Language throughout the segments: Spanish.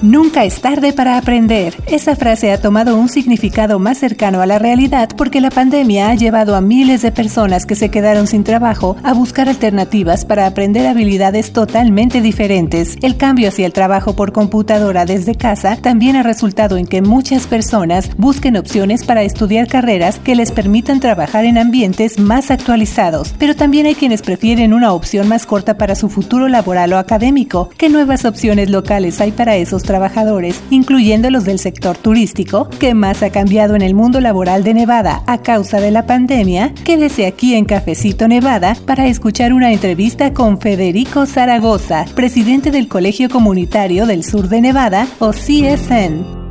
Nunca es tarde para aprender. Esa frase ha tomado un significado más cercano a la realidad porque la pandemia ha llevado a miles de personas que se quedaron sin trabajo a buscar alternativas para aprender habilidades totalmente diferentes. El cambio hacia el trabajo por computadora desde casa también ha resultado en que muchas personas busquen opciones para estudiar carreras que les permitan trabajar en ambientes más actualizados. Pero también hay quienes prefieren una opción más corta para su futuro laboral o académico. ¿Qué nuevas opciones locales hay para esos trabajadores, incluyendo los del sector turístico, que más ha cambiado en el mundo laboral de Nevada a causa de la pandemia, quédese aquí en Cafecito Nevada para escuchar una entrevista con Federico Zaragoza, presidente del Colegio Comunitario del Sur de Nevada, o CSN.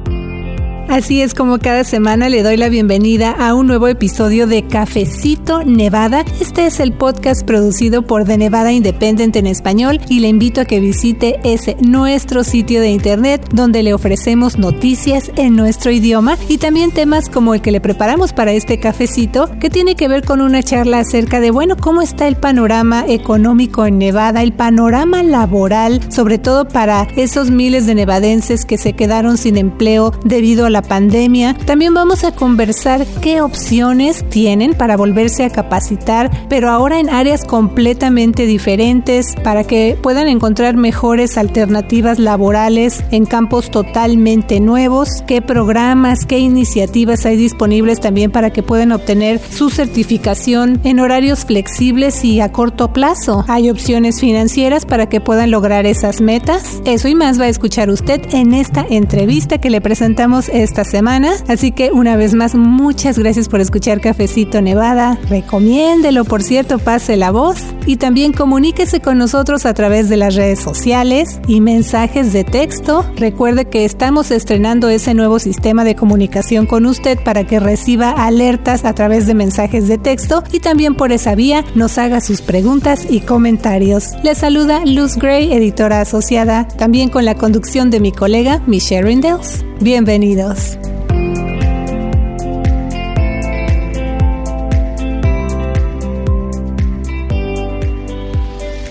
Así es como cada semana le doy la bienvenida a un nuevo episodio de Cafecito Nevada. Este es el podcast producido por The Nevada Independent en español y le invito a que visite ese nuestro sitio de internet donde le ofrecemos noticias en nuestro idioma y también temas como el que le preparamos para este cafecito que tiene que ver con una charla acerca de bueno, cómo está el panorama económico en Nevada, el panorama laboral, sobre todo para esos miles de nevadenses que se quedaron sin empleo debido a la pandemia. También vamos a conversar qué opciones tienen para volverse a capacitar, pero ahora en áreas completamente diferentes para que puedan encontrar mejores alternativas laborales en campos totalmente nuevos, qué programas, qué iniciativas hay disponibles también para que puedan obtener su certificación en horarios flexibles y a corto plazo. Hay opciones financieras para que puedan lograr esas metas. Eso y más va a escuchar usted en esta entrevista que le presentamos esta semana. Así que una vez más, muchas gracias por escuchar Cafecito Nevada. Recomiéndelo, por cierto, pase la voz y también comuníquese con nosotros a través de las redes sociales y mensajes de texto. Recuerde que estamos estrenando ese nuevo sistema de comunicación con usted para que reciba alertas a través de mensajes de texto y también por esa vía nos haga sus preguntas y comentarios. Le saluda Luz Gray, editora asociada, también con la conducción de mi colega Michelle Rindels. Bienvenidos.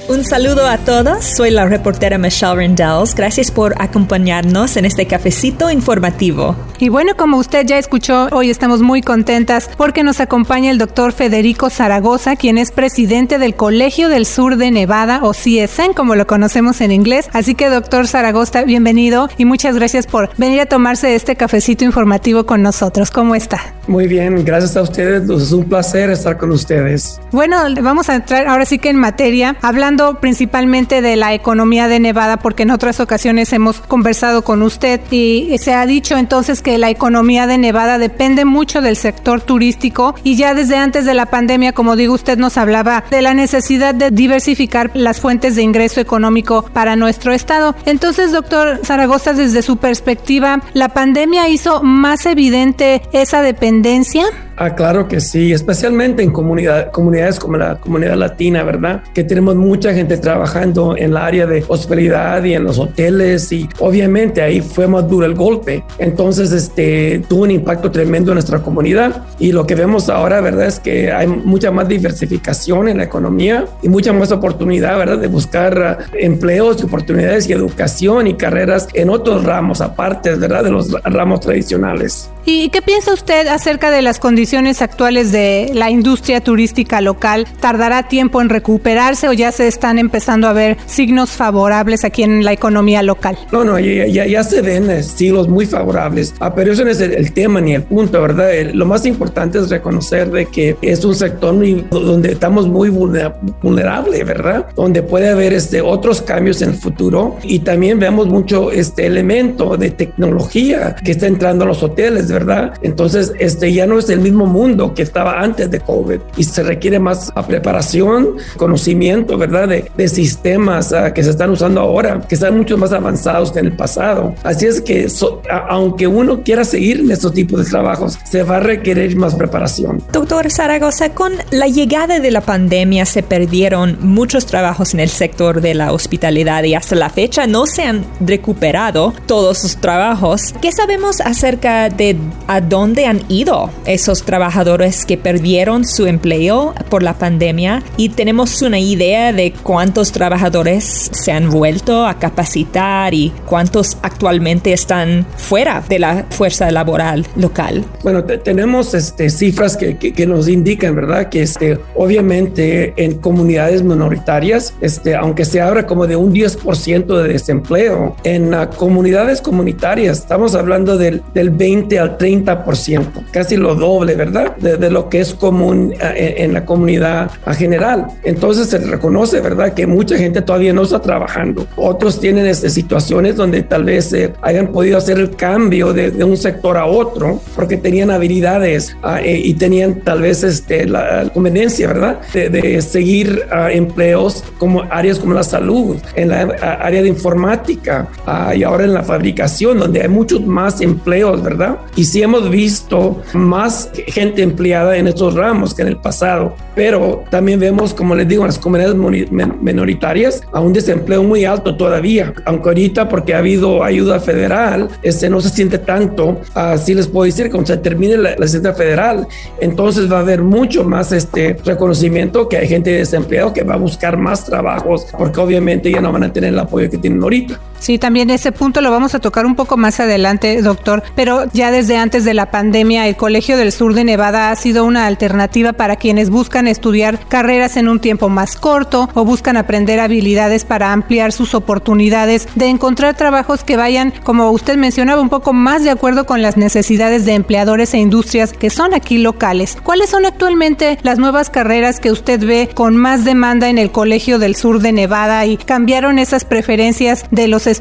Un saludo a todos, soy la reportera Michelle Rendells. Gracias por acompañarnos en este cafecito informativo. Y bueno, como usted ya escuchó, hoy estamos muy contentas porque nos acompaña el doctor Federico Zaragoza, quien es presidente del Colegio del Sur de Nevada, o CSN, como lo conocemos en inglés. Así que, doctor Zaragoza, bienvenido y muchas gracias por venir a tomarse este cafecito informativo con nosotros. ¿Cómo está? Muy bien, gracias a ustedes. Es un placer estar con ustedes. Bueno, vamos a entrar ahora sí que en materia, hablando principalmente de la economía de Nevada, porque en otras ocasiones hemos conversado con usted y se ha dicho entonces que la economía de Nevada depende mucho del sector turístico y ya desde antes de la pandemia, como digo, usted nos hablaba de la necesidad de diversificar las fuentes de ingreso económico para nuestro estado. Entonces, doctor Zaragoza, desde su perspectiva, ¿la pandemia hizo más evidente esa dependencia? Ah, claro que sí, especialmente en comunidad, comunidades como la comunidad latina, ¿verdad? Que tenemos mucha gente trabajando en la área de hospitalidad y en los hoteles y obviamente ahí fue más duro el golpe. Entonces, este, tuvo un impacto tremendo en nuestra comunidad y lo que vemos ahora, ¿verdad? Es que hay mucha más diversificación en la economía y mucha más oportunidad, ¿verdad? De buscar uh, empleos y oportunidades y educación y carreras en otros ramos aparte, ¿verdad? De los ramos tradicionales. ¿Y qué piensa usted acerca de las condiciones actuales de la industria turística local? ¿Tardará tiempo en recuperarse o ya se están empezando a ver signos favorables aquí en la economía local? No, no, ya, ya, se ven eh, signos muy favorables, ah, pero eso no es el, tema ni el punto, ¿verdad? lo más importante es reconocer de que es un sector donde estamos muy vulnerable, ¿verdad? Donde puede haber este, otros cambios en el futuro y también vemos mucho este elemento de tecnología que está entrando a los hoteles, ¿verdad? Entonces, este ya no es el mismo mundo que estaba antes de COVID y se requiere más preparación, conocimiento, ¿verdad? De, de sistemas uh, que se están usando ahora, que están mucho más avanzados que en el pasado. Así es que, so, a, aunque uno quiera seguir en estos tipos de trabajos, se va a requerir más preparación. Doctor Zaragoza, con la llegada de la pandemia se perdieron muchos trabajos en el sector de la hospitalidad y hasta la fecha no se han recuperado todos sus trabajos. ¿Qué sabemos acerca de a dónde han ido esos trabajadores que perdieron su empleo por la pandemia y tenemos una idea de cuántos trabajadores se han vuelto a capacitar y cuántos actualmente están fuera de la fuerza laboral local. Bueno, tenemos este, cifras que, que, nos indican, ¿verdad? Que este, obviamente en comunidades minoritarias, este, aunque se habla como de un 10% de desempleo, en comunidades comunitarias estamos hablando del, del 20 al 30%, casi lo doble, ¿verdad? De, lo que es común eh, en, la comunidad a general. Entonces se reconoce, ¿verdad? Que mucha gente todavía no está trabajando. Otros tienen este, situaciones donde tal vez eh, hayan podido hacer el cambio de, de, un sector a otro porque tenían habilidades ah, eh, y tenían tal vez este, la conveniencia, ¿verdad? De, de seguir ah, empleos como áreas como la salud, en la área de informática ah, y ahora en la fabricación, donde hay muchos más empleos, ¿verdad? Y sí hemos visto más gente empleada en estos ramos que en el pasado, pero también vemos, como les digo, en las comunidades minoritarias a un desempleo muy alto todavía, aunque ahorita porque ha habido ayuda federal, este no se siente tanto, así les puedo decir, cuando se termine la, la federal, entonces va a haber mucho más este reconocimiento que hay gente desempleada que va a buscar más trabajos porque obviamente ya no van a tener el apoyo que tienen ahorita. Sí, también ese punto lo vamos a tocar un poco más adelante, doctor, pero ya desde antes de la pandemia, el Colegio del Sur de Nevada ha sido una alternativa para quienes buscan estudiar carreras en un tiempo más corto o buscan aprender habilidades para ampliar sus oportunidades de encontrar trabajos que vayan, como usted mencionaba, un poco más de acuerdo con las necesidades de empleadores e industrias que son aquí locales. ¿Cuáles son actualmente las nuevas carreras que usted ve con más demanda en el Colegio del Sur de Nevada y cambiaron esas preferencias de los estudiantes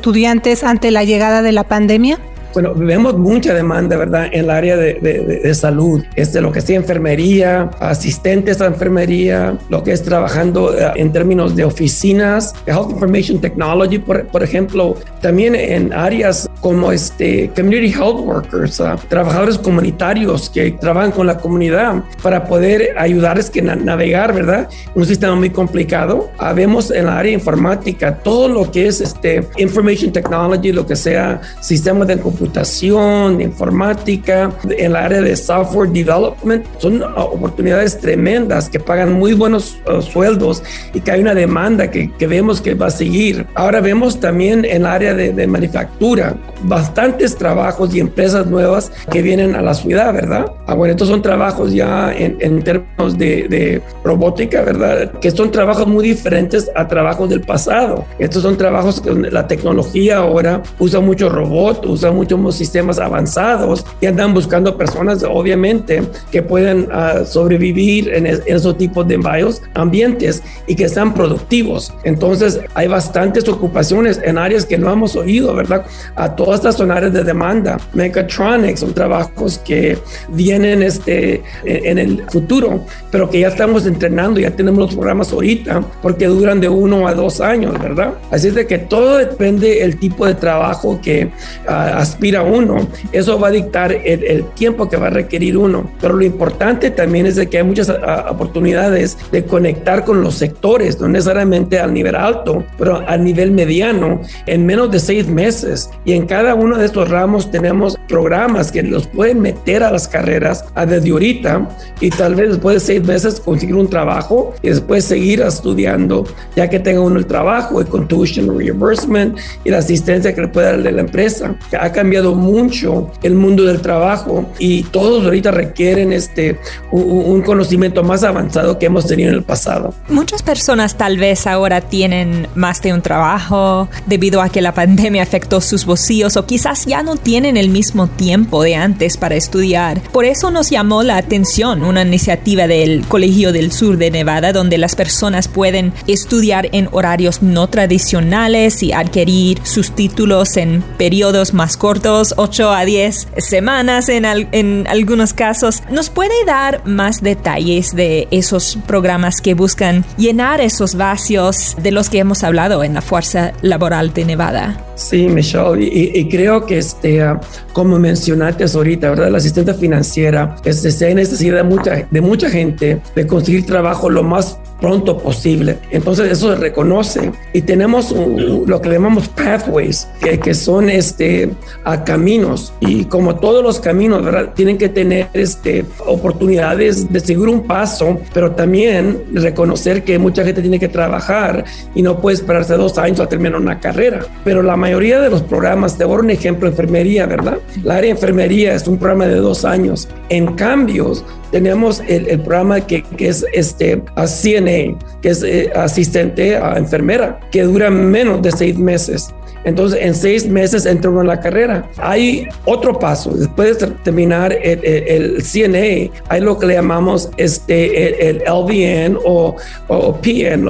ante la llegada de la pandemia? Bueno, vemos mucha demanda, ¿verdad? En el área de, de, salud, este, lo que es enfermería, asistentes a enfermería, lo que es trabajando eh, en términos de oficinas, Health Information Technology, por, por ejemplo, también en áreas como este Community Health Workers, uh, trabajadores comunitarios que trabajan con la comunidad para poder ayudarles que navegar, ¿verdad? Un sistema muy complicado. Uh, vemos en la área informática todo lo que es este Information Technology, lo que sea sistemas de computación computación, informática, en la área de software development. Son oportunidades tremendas que pagan muy buenos uh, sueldos y que hay una demanda que, que, vemos que va a seguir. Ahora vemos también en el área de, de manufactura bastantes trabajos y empresas nuevas que vienen a la ciudad, ¿verdad? Ah, bueno, estos son trabajos ya en, en términos de, de, robótica, ¿verdad? Que son trabajos muy diferentes a trabajos del pasado. Estos son trabajos que la tecnología ahora usa mucho robot, usa mucho sistemas avanzados y andan buscando personas, obviamente, que puedan ah, sobrevivir en, esos tipos de varios ambientes y que sean productivos. Entonces, hay bastantes ocupaciones en áreas que no hemos oído, ¿verdad? A todas estas son áreas de demanda. Mechatronics son trabajos que vienen este, en, el futuro, pero que ya estamos entrenando, ya tenemos los programas ahorita, porque duran de uno a dos años, ¿verdad? Así es de que todo depende del tipo de trabajo que uh, a uno, eso va a dictar el, tiempo que va a requerir uno. Pero lo importante también es de que hay muchas oportunidades de conectar con los sectores, no necesariamente al nivel alto, pero al nivel mediano, en menos de seis meses. Y en cada uno de estos ramos tenemos programas que los pueden meter a las carreras a desde ahorita y tal vez después de seis meses conseguir un trabajo y después seguir estudiando, ya que tenga uno el trabajo, el contribution reimbursement y la asistencia que le puede dar la empresa. Ha cambiado mucho el mundo del trabajo y todos ahorita requieren este un, conocimiento más avanzado que hemos tenido en el pasado. Muchas personas tal vez ahora tienen más de un trabajo debido a que la pandemia afectó sus bolsillos o quizás ya no tienen el mismo tiempo de antes para estudiar. Por eso nos llamó la atención una iniciativa del Colegio del Sur de Nevada donde las personas pueden estudiar en horarios no tradicionales y adquirir sus títulos en periodos más cortos 8 a 10 semanas en, en algunos casos. ¿Nos puede dar más detalles de esos programas que buscan llenar esos vacíos de los que hemos hablado en la fuerza laboral de Nevada? Sí, Michelle, y, creo que este, ah, como mencionaste ahorita, ¿verdad? La asistente financiera, este, se hay necesidad de mucha, de mucha gente de conseguir trabajo lo más pronto posible. Entonces eso se reconoce y tenemos lo que llamamos pathways, que, que son este, a caminos y como todos los caminos, ¿verdad? Tienen que tener este, oportunidades de seguir un paso, pero también reconocer que mucha gente tiene que trabajar y no puede esperarse dos años a terminar una carrera. Pero la mayoría de los programas, te voy a un ejemplo, enfermería, ¿verdad? La área de enfermería es un programa de dos años. En cambio, tenemos el, programa que, que, es este a CNA, que es eh, asistente a enfermera, que dura menos de seis meses. Entonces, en seis meses entra uno en la carrera. Hay otro paso. Después de terminar el, CNA, hay lo que le llamamos este, el, LVN o, o PN,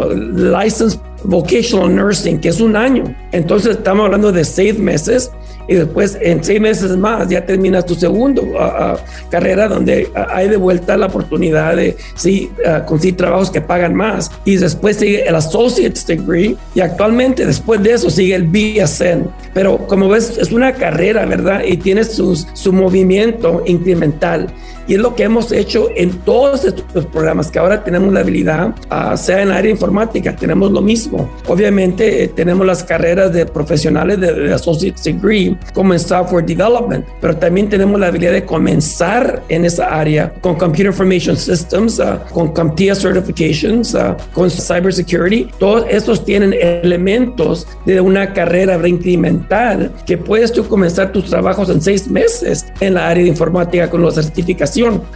License Vocational Nursing, que es un año. Entonces, estamos hablando de seis meses y después en seis meses más ya terminas tu segundo uh, uh, carrera donde uh, hay de vuelta la oportunidad de sí, conseguir trabajos que pagan más. Y después sigue el associate's degree y actualmente después de eso sigue el BSN pero como ves es una carrera verdad y tiene sus, su movimiento incremental. Y es lo que hemos hecho en todos estos programas, que ahora tenemos la habilidad, uh, sea en área informática, tenemos lo mismo. Obviamente eh, tenemos las carreras de profesionales de, de, Associate Degree, como en Software Development, pero también tenemos la habilidad de comenzar en esa área con Computer Information Systems, uh, con CompTIA Certifications, uh, con Cybersecurity. Todos estos tienen elementos de una carrera incremental que puedes tú comenzar tus trabajos en seis meses en la área de informática con las certificaciones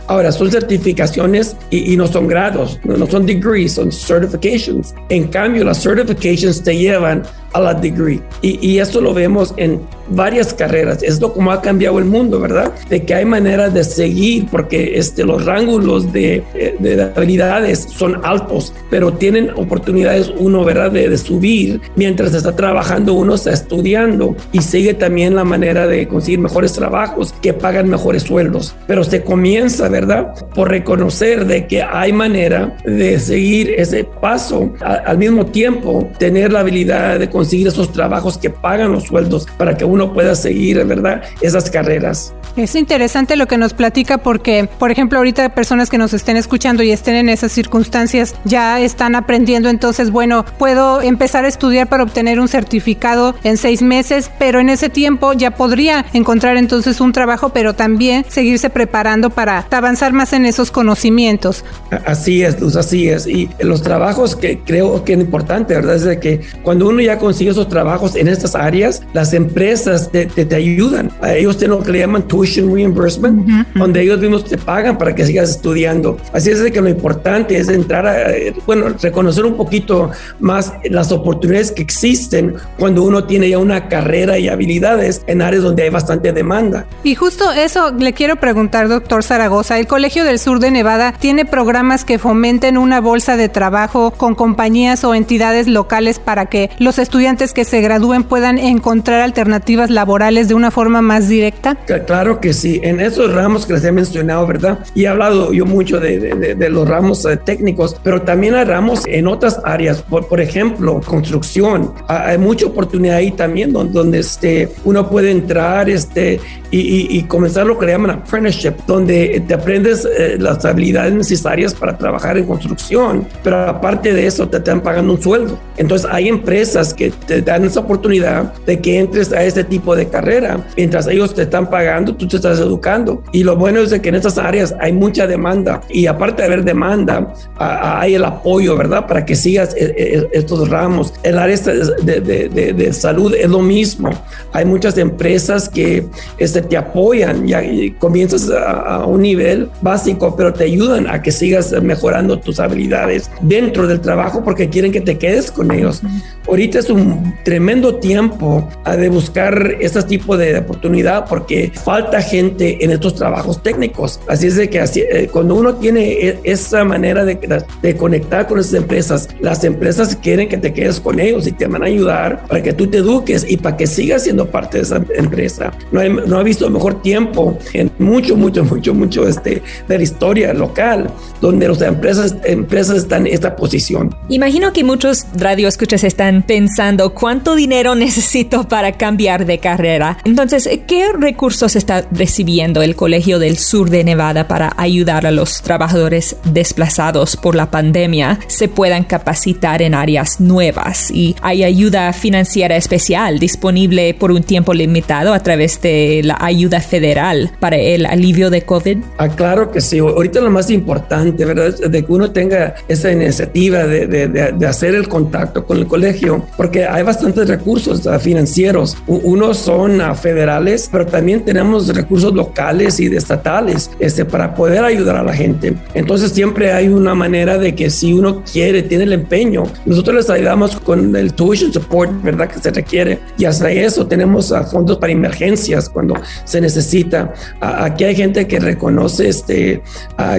Ahora, son certificaciones y, no son grados, no, no, son degrees, son certifications. En cambio, las certifications te llevan a la degree. Y, y, esto lo vemos en varias carreras. Es lo como ha cambiado el mundo, ¿verdad? De que hay maneras de seguir, porque este, los rángulos de, de, habilidades son altos, pero tienen oportunidades uno, ¿verdad? De, de, subir mientras está trabajando, uno está estudiando y sigue también la manera de conseguir mejores trabajos que pagan mejores sueldos. Pero se comienza, ¿verdad? Por reconocer de que hay manera de seguir ese paso al mismo tiempo, tener la habilidad de conseguir esos trabajos que pagan los sueldos para que uno pueda seguir, ¿verdad? Esas carreras. Es interesante lo que nos platica porque, por ejemplo, ahorita personas que nos estén escuchando y estén en esas circunstancias ya están aprendiendo, entonces, bueno, puedo empezar a estudiar para obtener un certificado en seis meses, pero en ese tiempo ya podría encontrar entonces un trabajo, pero también seguirse preparando para avanzar más en esos conocimientos. Así es, Luz, así es. Y los trabajos que creo que es importante, ¿verdad? Es de que cuando uno ya consigue esos trabajos en estas áreas, las empresas te, te, ayudan. A ellos tienen lo que le llaman tuition reimbursement, donde ellos mismos te pagan para que sigas estudiando. Así es de que lo importante es entrar a, bueno, reconocer un poquito más las oportunidades que existen cuando uno tiene ya una carrera y habilidades en áreas donde hay bastante demanda. Y justo eso le quiero preguntar, doctor Zaragoza. El Colegio del Sur de Nevada tiene programas que fomenten una bolsa de trabajo con compañías o entidades locales para que los estudiantes que se gradúen puedan encontrar alternativas laborales de una forma más directa? Claro que sí, en esos ramos que les he mencionado, ¿verdad? Y he hablado yo mucho de, de, de los ramos eh, técnicos, pero también hay ramos en otras áreas, por, por ejemplo, construcción. Hay mucha oportunidad ahí también donde, donde este, uno puede entrar este, y, y, y, comenzar lo que le llaman apprenticeship, donde te aprendes eh, las habilidades necesarias para trabajar en construcción, pero aparte de eso te están pagando un sueldo. Entonces hay empresas que te dan esa oportunidad de que entres a este tipo de carrera. Mientras ellos te están pagando, tú te estás educando. Y lo bueno es de que en estas áreas hay mucha demanda y aparte de haber demanda, hay el apoyo, ¿verdad? Para que sigas eh, eh, estos ramos. El área de, de, de, de salud es lo mismo. Hay muchas empresas que este, te apoyan y, comienzas a, a un nivel básico, pero te ayudan a que sigas mejorando tus habilidades dentro del trabajo porque quieren que te quedes con ellos. Ahorita es un tremendo tiempo de buscar este tipo de oportunidad porque falta gente en estos trabajos técnicos. Así es de que así, eh, cuando uno tiene e, esa manera de, de, conectar con esas empresas, las empresas quieren que te quedes con ellos y te van a ayudar para que tú te eduques y para que sigas siendo parte de esa empresa. No, he, no he visto mejor tiempo en mucho, mucho, mucho, mucho este, de la historia local donde las empresas, empresas están en esta posición. Imagino que muchos radioescuchas están pensando cuánto dinero necesito para cambiar de carrera. Entonces, ¿qué recursos está recibiendo el Colegio del Sur de Nevada para ayudar a los trabajadores desplazados por la pandemia se puedan capacitar en áreas nuevas? Y hay ayuda financiera especial disponible por un tiempo limitado a través de la ayuda federal para el alivio de COVID. Ah, claro que sí. Ahorita lo más importante, ¿verdad? De que uno tenga esa iniciativa de, de, de, hacer el contacto con el colegio, porque hay bastantes recursos ah, financieros. Unos son ah, federales, pero también tenemos recursos locales y estatales este, para poder ayudar a la gente. Entonces siempre hay una manera de que si uno quiere, tiene el empeño, nosotros les ayudamos con el tuition support, ¿verdad? Que se requiere. Y hasta eso tenemos fondos para emergencias cuando se necesita. Aquí hay gente que reconoce este,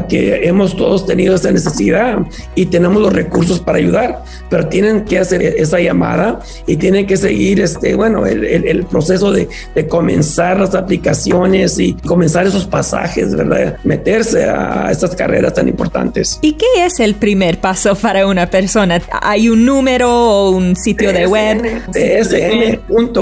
que hemos todos tenido esa necesidad y tenemos los recursos para ayudar, pero tienen que hacer esa llamada y tienen que seguir este, bueno, el, el, proceso de, de, comenzar las aplicaciones y comenzar esos pasajes, ¿verdad? Meterse a estas carreras tan importantes. ¿Y qué es el primer paso para una persona? ¿Hay un número o un sitio de web? tsn.edu,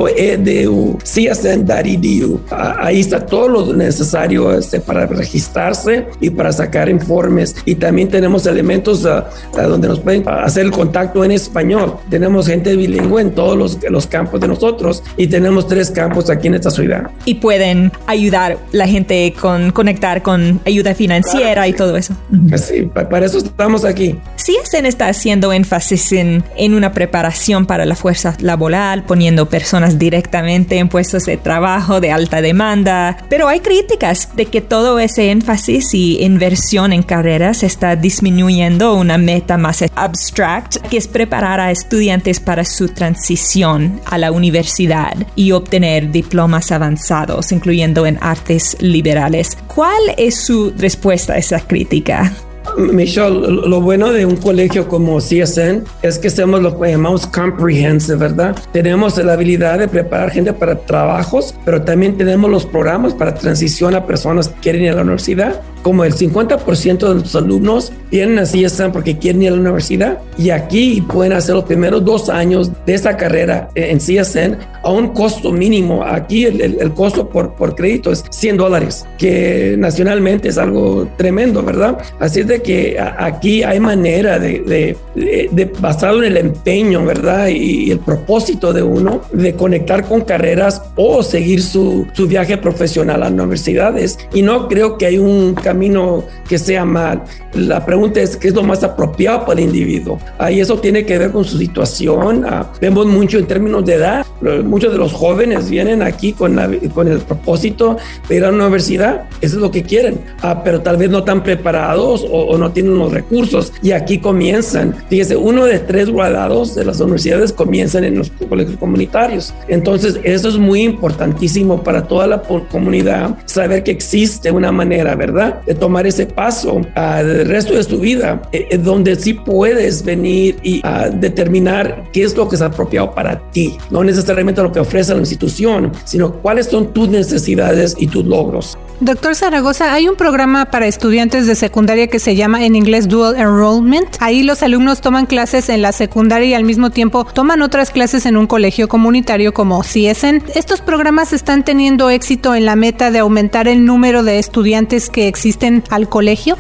csn.edu. Ahí está todo lo necesario este, para registrarse y para sacar informes. Y también tenemos elementos ah, ah, donde nos pueden hacer el contacto en español. Tenemos gente bilingüe en todos los, los campos de nosotros y tenemos tres campos aquí en esta ciudad. Y pueden ayudar la gente con conectar con ayuda financiera y todo eso. Sí, para eso estamos aquí. CSN está haciendo énfasis en, en una preparación para la fuerza laboral, poniendo personas directamente en puestos de trabajo de alta demanda, pero hay críticas de que todo ese énfasis y inversión en carreras está disminuyendo una meta más abstract, que es preparar a estudiantes para su transición a la universidad y obtener diplomas avanzados, incluyendo en artes liberales. ¿Cuál es su respuesta a esa crítica? Michelle, lo bueno de un colegio como CSN es que somos lo que llamamos comprehensive, ¿verdad? Tenemos la habilidad de preparar gente para trabajos, pero también tenemos los programas para transición a personas que quieren ir a la universidad. Como el 50% de los alumnos vienen a CSN porque quieren ir a la universidad y aquí pueden hacer los primeros dos años de esa carrera en CSN a un costo mínimo. Aquí el, el, costo por, por crédito es 100 dólares, que nacionalmente es algo tremendo, ¿verdad? Así es de que aquí hay manera de, de, basado en el empeño, ¿verdad? Y, el propósito de uno de conectar con carreras o seguir su, su viaje profesional a las universidades. Y no creo que hay un camino que sea mal. La pregunta es qué es lo más apropiado para el individuo. Ahí eso tiene que ver con su situación. Ah, vemos mucho en términos de edad. Muchos de los jóvenes vienen aquí con, con el propósito de ir a la universidad. Eso es lo que quieren. Ah, pero tal vez no están preparados o, o no tienen los recursos. Y aquí comienzan. Fíjese, uno de tres graduados de las universidades comienzan en los colegios comunitarios. Entonces, eso es muy importantísimo para toda la comunidad, saber que existe una manera, ¿verdad?, de tomar ese paso al resto de su vida, eh, eh, donde sí puedes venir y determinar qué es lo que es apropiado para ti, no necesariamente lo que ofrece la institución, sino cuáles son tus necesidades y tus logros. Doctor Zaragoza, hay un programa para estudiantes de secundaria que se llama en inglés Dual Enrollment. Ahí los alumnos toman clases en la secundaria y al mismo tiempo toman otras clases en un colegio comunitario como CSN. Estos programas están teniendo éxito en la meta de aumentar el número de estudiantes que existen al colegio.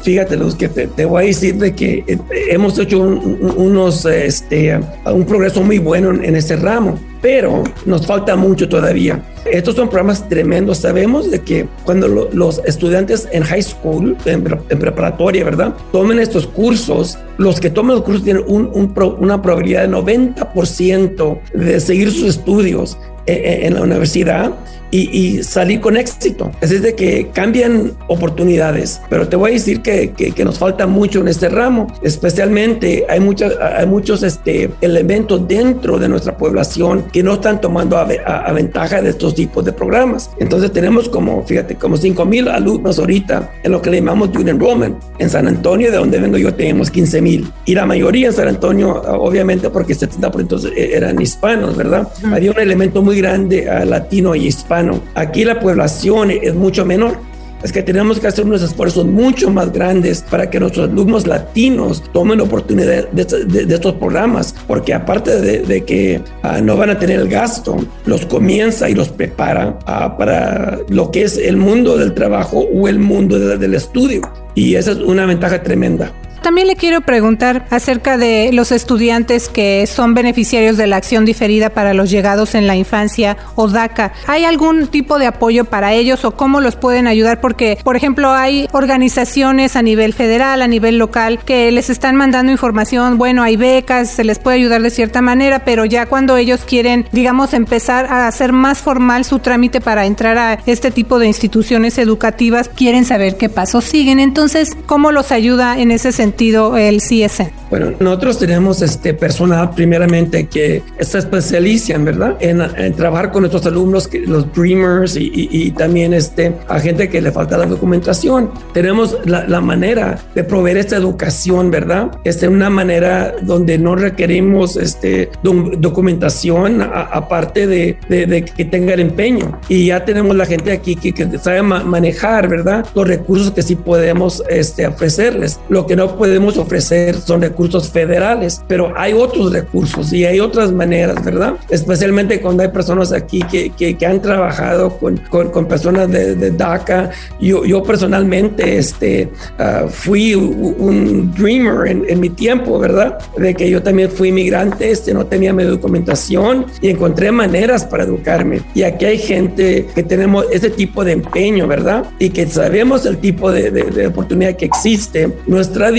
Fíjate, Luz, que te, voy a decir de que eh, hemos hecho un, unos, este, un progreso muy bueno en, ese ramo, pero nos falta mucho todavía. Estos son programas tremendos. Sabemos de que cuando los estudiantes en high school, en, preparatoria, ¿verdad? Tomen estos cursos, los que tomen los cursos tienen una probabilidad de 90% de seguir sus estudios eh, eh, en la universidad y, salir con éxito. Es de que cambian oportunidades, pero te voy a decir que, que, nos falta mucho en este ramo, especialmente hay, muchas, hay muchos este, elementos dentro de nuestra población que no están tomando a, ventaja de estos tipos de programas. Entonces tenemos como, fíjate, como 5 mil alumnos ahorita en lo que le llamamos Junior Enrollment. En San Antonio, de donde vengo yo, tenemos 15 mil. Y la mayoría en San Antonio, obviamente porque 70% eran hispanos, ¿verdad? Había un elemento muy grande latino y hispano Aquí la población es mucho menor es que tenemos que hacer unos esfuerzos mucho más grandes para que nuestros alumnos latinos tomen oportunidad de, estos programas, porque aparte de, que ah, no van a tener el gasto, los comienza y los prepara ah, para lo que es el mundo del trabajo o el mundo del estudio. Y esa es una ventaja tremenda. También le quiero preguntar acerca de los estudiantes que son beneficiarios de la acción diferida para los llegados en la infancia o DACA. ¿Hay algún tipo de apoyo para ellos o cómo los pueden ayudar? Porque, por ejemplo, hay organizaciones a nivel federal, a nivel local, que les están mandando información, bueno, hay becas, se les puede ayudar de cierta manera, pero ya cuando ellos quieren, digamos, empezar a hacer más formal su trámite para entrar a este tipo de instituciones educativas, quieren saber qué pasos siguen. Entonces, ¿cómo los ayuda en ese sentido? El CSN? Bueno, nosotros tenemos este personal primeramente que se especializan, ¿verdad? En, trabajar con nuestros alumnos, los Dreamers y, también este, a gente que le falta la documentación. Tenemos la, manera de proveer esta educación, ¿verdad? Este, una manera donde no requerimos este, documentación aparte de, de, que tenga el empeño. Y ya tenemos la gente aquí que, que sabe manejar, ¿verdad? Los recursos que sí podemos este, ofrecerles. Lo que no podemos ofrecer son recursos federales, pero hay otros recursos y hay otras maneras, ¿verdad? Especialmente cuando hay personas aquí que, que, han trabajado con, con, personas de, de, DACA. Yo, yo personalmente este, ah, fui un dreamer en, en, mi tiempo, ¿verdad? De que yo también fui inmigrante, este, no tenía mi documentación y encontré maneras para educarme. Y aquí hay gente que tenemos ese tipo de empeño, ¿verdad? Y que sabemos el tipo de, de, de oportunidad que existe. Nuestra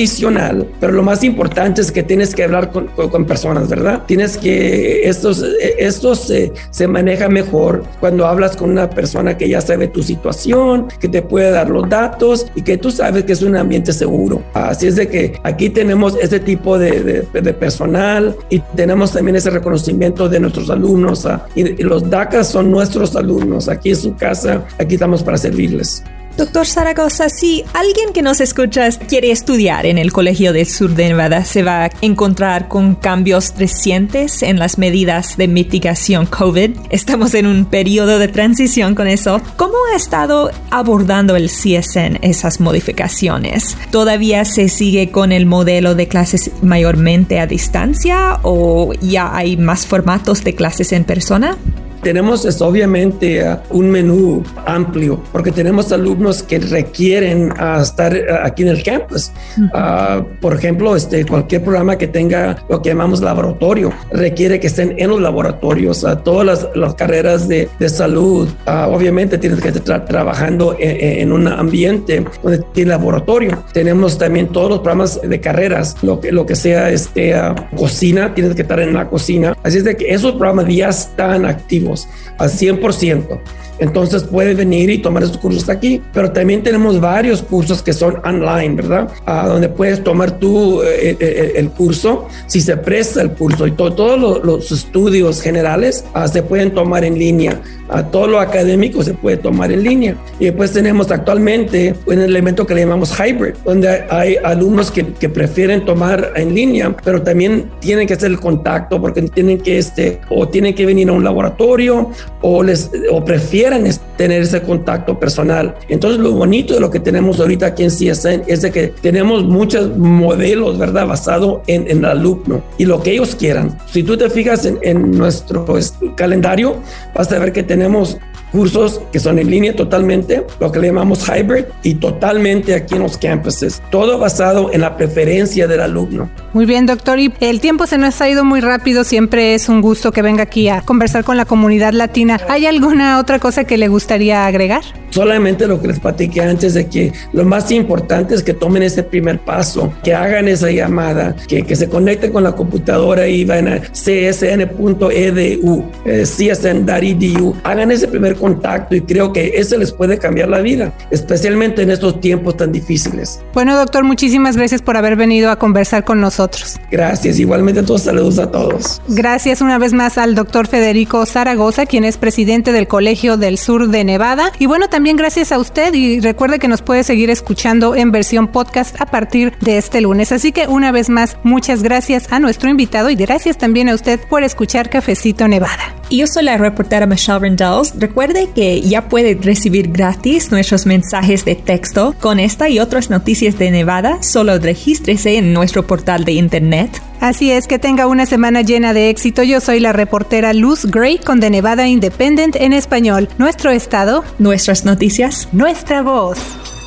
pero lo más importante es que tienes que hablar con, con personas, ¿verdad? Tienes que, esto, esto se, se, maneja mejor cuando hablas con una persona que ya sabe tu situación, que te puede dar los datos y que tú sabes que es un ambiente seguro. Así es de que aquí tenemos este tipo de, de, personal y tenemos también ese reconocimiento de nuestros alumnos. y, y los DACA son nuestros alumnos. Aquí es su casa, aquí estamos para servirles. Doctor Zaragoza, si alguien que nos escucha quiere estudiar en el Colegio del Sur de Nevada, se va a encontrar con cambios recientes en las medidas de mitigación COVID. Estamos en un periodo de transición con eso. ¿Cómo ha estado abordando el CSN esas modificaciones? ¿Todavía se sigue con el modelo de clases mayormente a distancia o ya hay más formatos de clases en persona? Tenemos es, obviamente un menú amplio porque tenemos alumnos que requieren uh, estar uh, aquí en el campus. Uh, por ejemplo, este, cualquier programa que tenga lo que llamamos laboratorio requiere que estén en los laboratorios. todas las, las, carreras de, de salud, obviamente tienes que estar trabajando en, en, un ambiente donde tiene laboratorio. Tenemos también todos los programas de carreras, lo que, lo que sea este, cocina, tienes que estar en la cocina. Así es de que esos programas ya están activos al 100%. Entonces puedes venir y tomar estos cursos aquí, pero también tenemos varios cursos que son online, ¿verdad? A donde puedes tomar tú eh, eh, eh, el curso, si se presta el curso y todos los, estudios generales ah, se pueden tomar en línea, a todo lo académico se puede tomar en línea. Y después tenemos actualmente un elemento que le llamamos hybrid, donde hay alumnos que, que prefieren tomar en línea, pero también tienen que hacer el contacto porque tienen que este o tienen que venir a un laboratorio o les o prefieren tener ese contacto personal. Entonces, lo bonito de lo que tenemos ahorita aquí en CSN es de que tenemos muchos modelos, ¿verdad? Basado en, en el alumno y lo que ellos quieran. Si tú te fijas en, en nuestro calendario, vas a ver que tenemos cursos que son en línea totalmente, lo que le llamamos hybrid y totalmente aquí en los campuses, todo basado en la preferencia del alumno. Muy bien, doctor, y el tiempo se nos ha ido muy rápido, siempre es un gusto que venga aquí a conversar con la comunidad latina. ¿Hay alguna otra cosa que le gustaría agregar? Solamente lo que les platiqué antes de que lo más importante es que tomen ese primer paso, que hagan esa llamada, que, que se conecten con la computadora y vayan a csn.edu, eh, csn.edu, hagan ese primer contacto y creo que eso les puede cambiar la vida, especialmente en estos tiempos tan difíciles. Bueno, doctor, muchísimas gracias por haber venido a conversar con nosotros. Gracias, igualmente todos saludos a todos. Gracias una vez más al doctor Federico Zaragoza, quien es presidente del Colegio del Sur de Nevada. Y bueno, también también gracias a usted y recuerde que nos puede seguir escuchando en versión podcast a partir de este lunes. Así que una vez más, muchas gracias a nuestro invitado y gracias también a usted por escuchar Cafecito Nevada. Yo soy la reportera Michelle Rendells. Recuerde que ya puede recibir gratis nuestros mensajes de texto con esta y otras noticias de Nevada. Solo regístrese en nuestro portal de internet. Así es, que tenga una semana llena de éxito. Yo soy la reportera Luz Gray con The Nevada Independent en español. Nuestro estado. Nuestras noticias. Nuestra voz.